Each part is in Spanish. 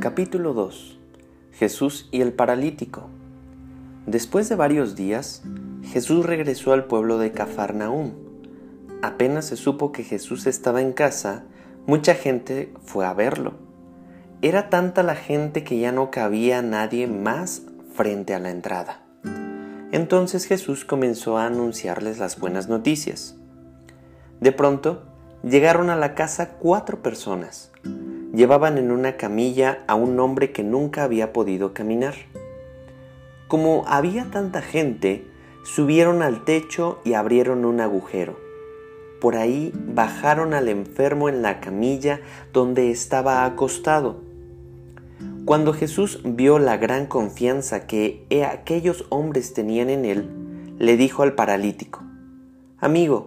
Capítulo 2 Jesús y el paralítico Después de varios días, Jesús regresó al pueblo de Cafarnaúm. Apenas se supo que Jesús estaba en casa, mucha gente fue a verlo. Era tanta la gente que ya no cabía nadie más frente a la entrada. Entonces Jesús comenzó a anunciarles las buenas noticias. De pronto, llegaron a la casa cuatro personas. Llevaban en una camilla a un hombre que nunca había podido caminar. Como había tanta gente, subieron al techo y abrieron un agujero. Por ahí bajaron al enfermo en la camilla donde estaba acostado. Cuando Jesús vio la gran confianza que aquellos hombres tenían en él, le dijo al paralítico, Amigo,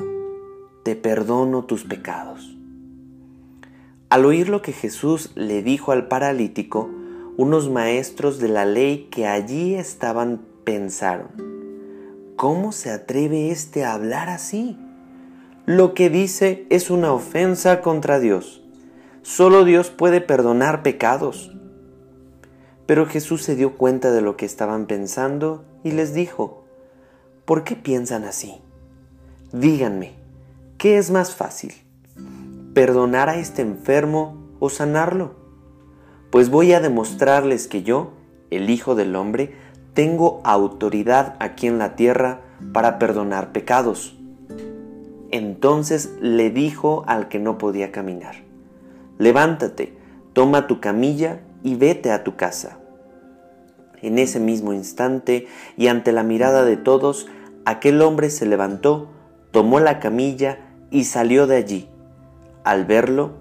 te perdono tus pecados. Al oír lo que Jesús le dijo al paralítico, unos maestros de la ley que allí estaban pensaron, ¿cómo se atreve éste a hablar así? Lo que dice es una ofensa contra Dios. Solo Dios puede perdonar pecados. Pero Jesús se dio cuenta de lo que estaban pensando y les dijo, ¿por qué piensan así? Díganme, ¿qué es más fácil? ¿Perdonar a este enfermo o sanarlo? Pues voy a demostrarles que yo, el Hijo del Hombre, tengo autoridad aquí en la tierra para perdonar pecados. Entonces le dijo al que no podía caminar, levántate, toma tu camilla y vete a tu casa. En ese mismo instante y ante la mirada de todos, aquel hombre se levantó, tomó la camilla y salió de allí. Al verlo,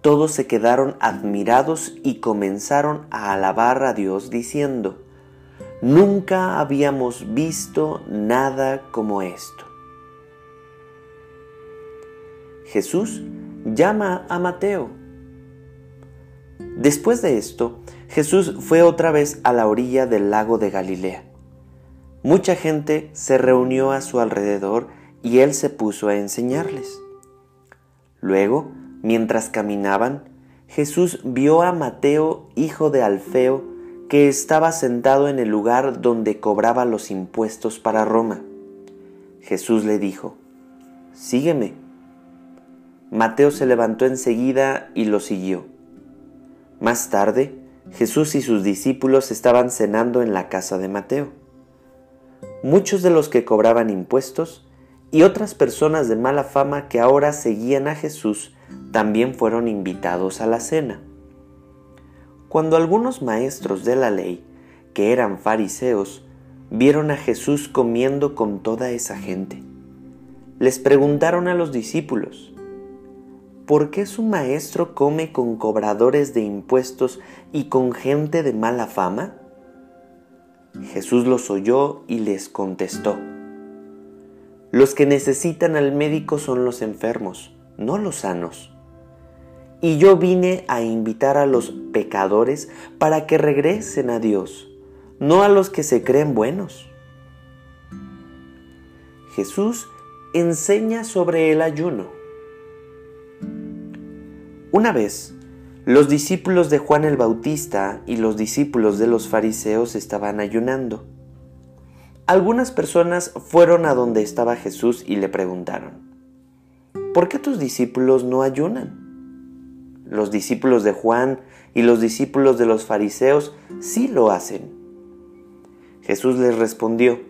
todos se quedaron admirados y comenzaron a alabar a Dios diciendo, Nunca habíamos visto nada como esto. Jesús llama a Mateo. Después de esto, Jesús fue otra vez a la orilla del lago de Galilea. Mucha gente se reunió a su alrededor y él se puso a enseñarles. Luego, Mientras caminaban, Jesús vio a Mateo, hijo de Alfeo, que estaba sentado en el lugar donde cobraba los impuestos para Roma. Jesús le dijo, Sígueme. Mateo se levantó enseguida y lo siguió. Más tarde, Jesús y sus discípulos estaban cenando en la casa de Mateo. Muchos de los que cobraban impuestos y otras personas de mala fama que ahora seguían a Jesús también fueron invitados a la cena. Cuando algunos maestros de la ley, que eran fariseos, vieron a Jesús comiendo con toda esa gente, les preguntaron a los discípulos, ¿por qué su maestro come con cobradores de impuestos y con gente de mala fama? Jesús los oyó y les contestó, los que necesitan al médico son los enfermos, no los sanos y yo vine a invitar a los pecadores para que regresen a Dios, no a los que se creen buenos. Jesús enseña sobre el ayuno. Una vez, los discípulos de Juan el Bautista y los discípulos de los fariseos estaban ayunando. Algunas personas fueron a donde estaba Jesús y le preguntaron, ¿por qué tus discípulos no ayunan? los discípulos de Juan y los discípulos de los fariseos sí lo hacen. Jesús les respondió,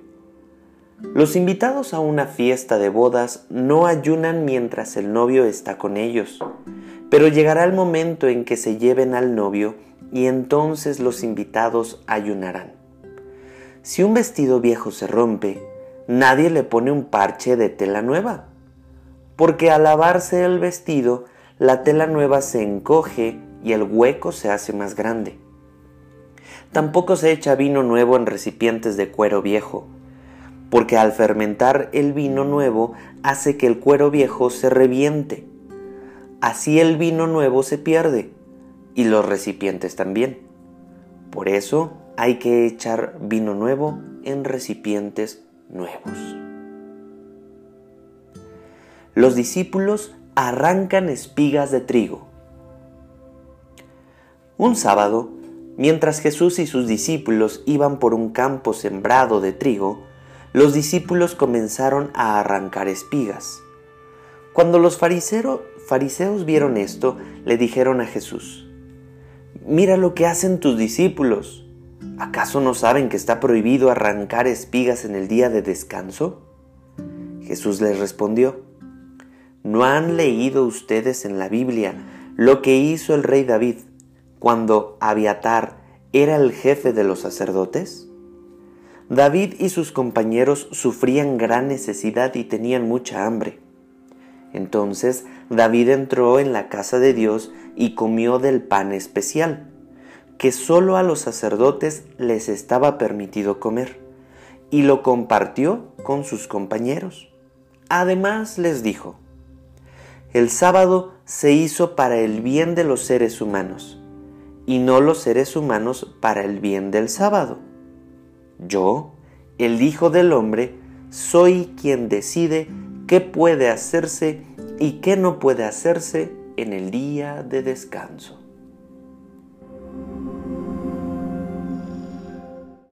los invitados a una fiesta de bodas no ayunan mientras el novio está con ellos, pero llegará el momento en que se lleven al novio y entonces los invitados ayunarán. Si un vestido viejo se rompe, nadie le pone un parche de tela nueva, porque al lavarse el vestido la tela nueva se encoge y el hueco se hace más grande. Tampoco se echa vino nuevo en recipientes de cuero viejo, porque al fermentar el vino nuevo hace que el cuero viejo se reviente. Así el vino nuevo se pierde y los recipientes también. Por eso hay que echar vino nuevo en recipientes nuevos. Los discípulos arrancan espigas de trigo. Un sábado, Mientras Jesús y sus discípulos iban por un campo sembrado de trigo, los discípulos comenzaron a arrancar espigas. Cuando los fariseos vieron esto, le dijeron a Jesús, Mira lo que hacen tus discípulos. ¿Acaso no saben que está prohibido arrancar espigas en el día de descanso? Jesús les respondió, ¿no han leído ustedes en la Biblia lo que hizo el rey David cuando Abiatar era el jefe de los sacerdotes? David y sus compañeros sufrían gran necesidad y tenían mucha hambre. Entonces David entró en la casa de Dios y comió del pan especial, que sólo a los sacerdotes les estaba permitido comer, y lo compartió con sus compañeros. Además les dijo, el sábado se hizo para el bien de los seres humanos, y no los seres humanos para el bien del sábado. Yo, el Hijo del Hombre, soy quien decide qué puede hacerse y qué no puede hacerse en el día de descanso.